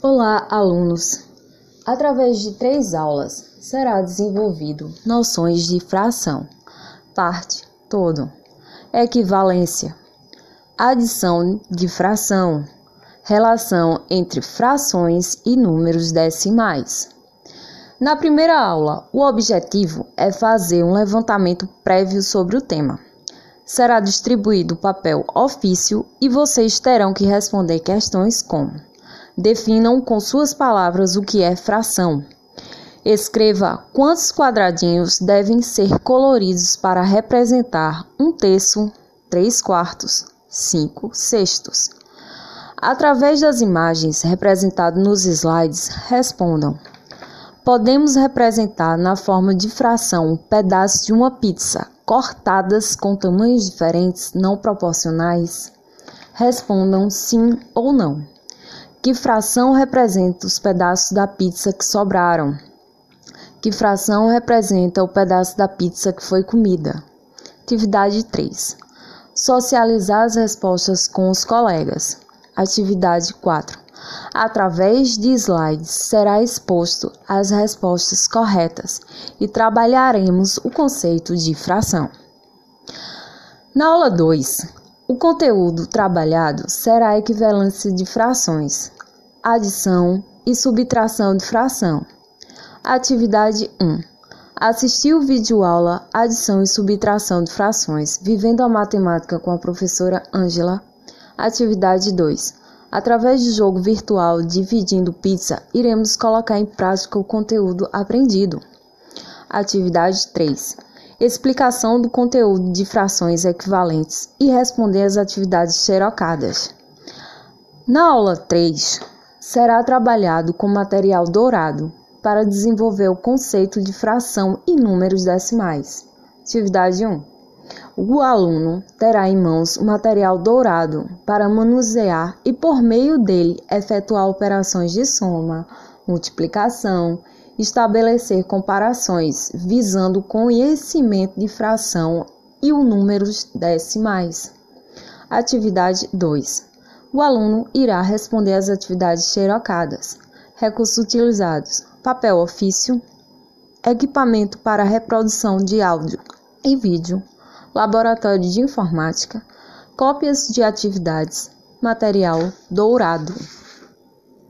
Olá, alunos! Através de três aulas será desenvolvido noções de fração, parte, todo, equivalência, adição de fração, relação entre frações e números decimais. Na primeira aula, o objetivo é fazer um levantamento prévio sobre o tema. Será distribuído o papel ofício e vocês terão que responder questões como Definam com suas palavras o que é fração. Escreva quantos quadradinhos devem ser coloridos para representar um terço, três quartos, cinco sextos. Através das imagens representadas nos slides, respondam. Podemos representar na forma de fração pedaços de uma pizza cortadas com tamanhos diferentes não proporcionais? Respondam sim ou não. Que fração representa os pedaços da pizza que sobraram? Que fração representa o pedaço da pizza que foi comida? Atividade 3. Socializar as respostas com os colegas. Atividade 4. Através de slides será exposto as respostas corretas e trabalharemos o conceito de fração. Na aula 2, o conteúdo trabalhado será a equivalência de frações, adição e subtração de fração. Atividade 1. Assistir o vídeo aula Adição e subtração de frações, vivendo a matemática com a professora Ângela. Atividade 2. Através do jogo virtual Dividindo Pizza, iremos colocar em prática o conteúdo aprendido. Atividade 3 explicação do conteúdo de frações equivalentes e responder às atividades xerocadas. Na aula 3, será trabalhado com material dourado para desenvolver o conceito de fração e números decimais. Atividade 1. O aluno terá em mãos o material dourado para manusear e, por meio dele, efetuar operações de soma, multiplicação estabelecer comparações visando o conhecimento de fração e o números decimais. Atividade 2. O aluno irá responder às atividades xerocadas. Recursos utilizados: papel ofício, equipamento para reprodução de áudio e vídeo, laboratório de informática, cópias de atividades, material dourado.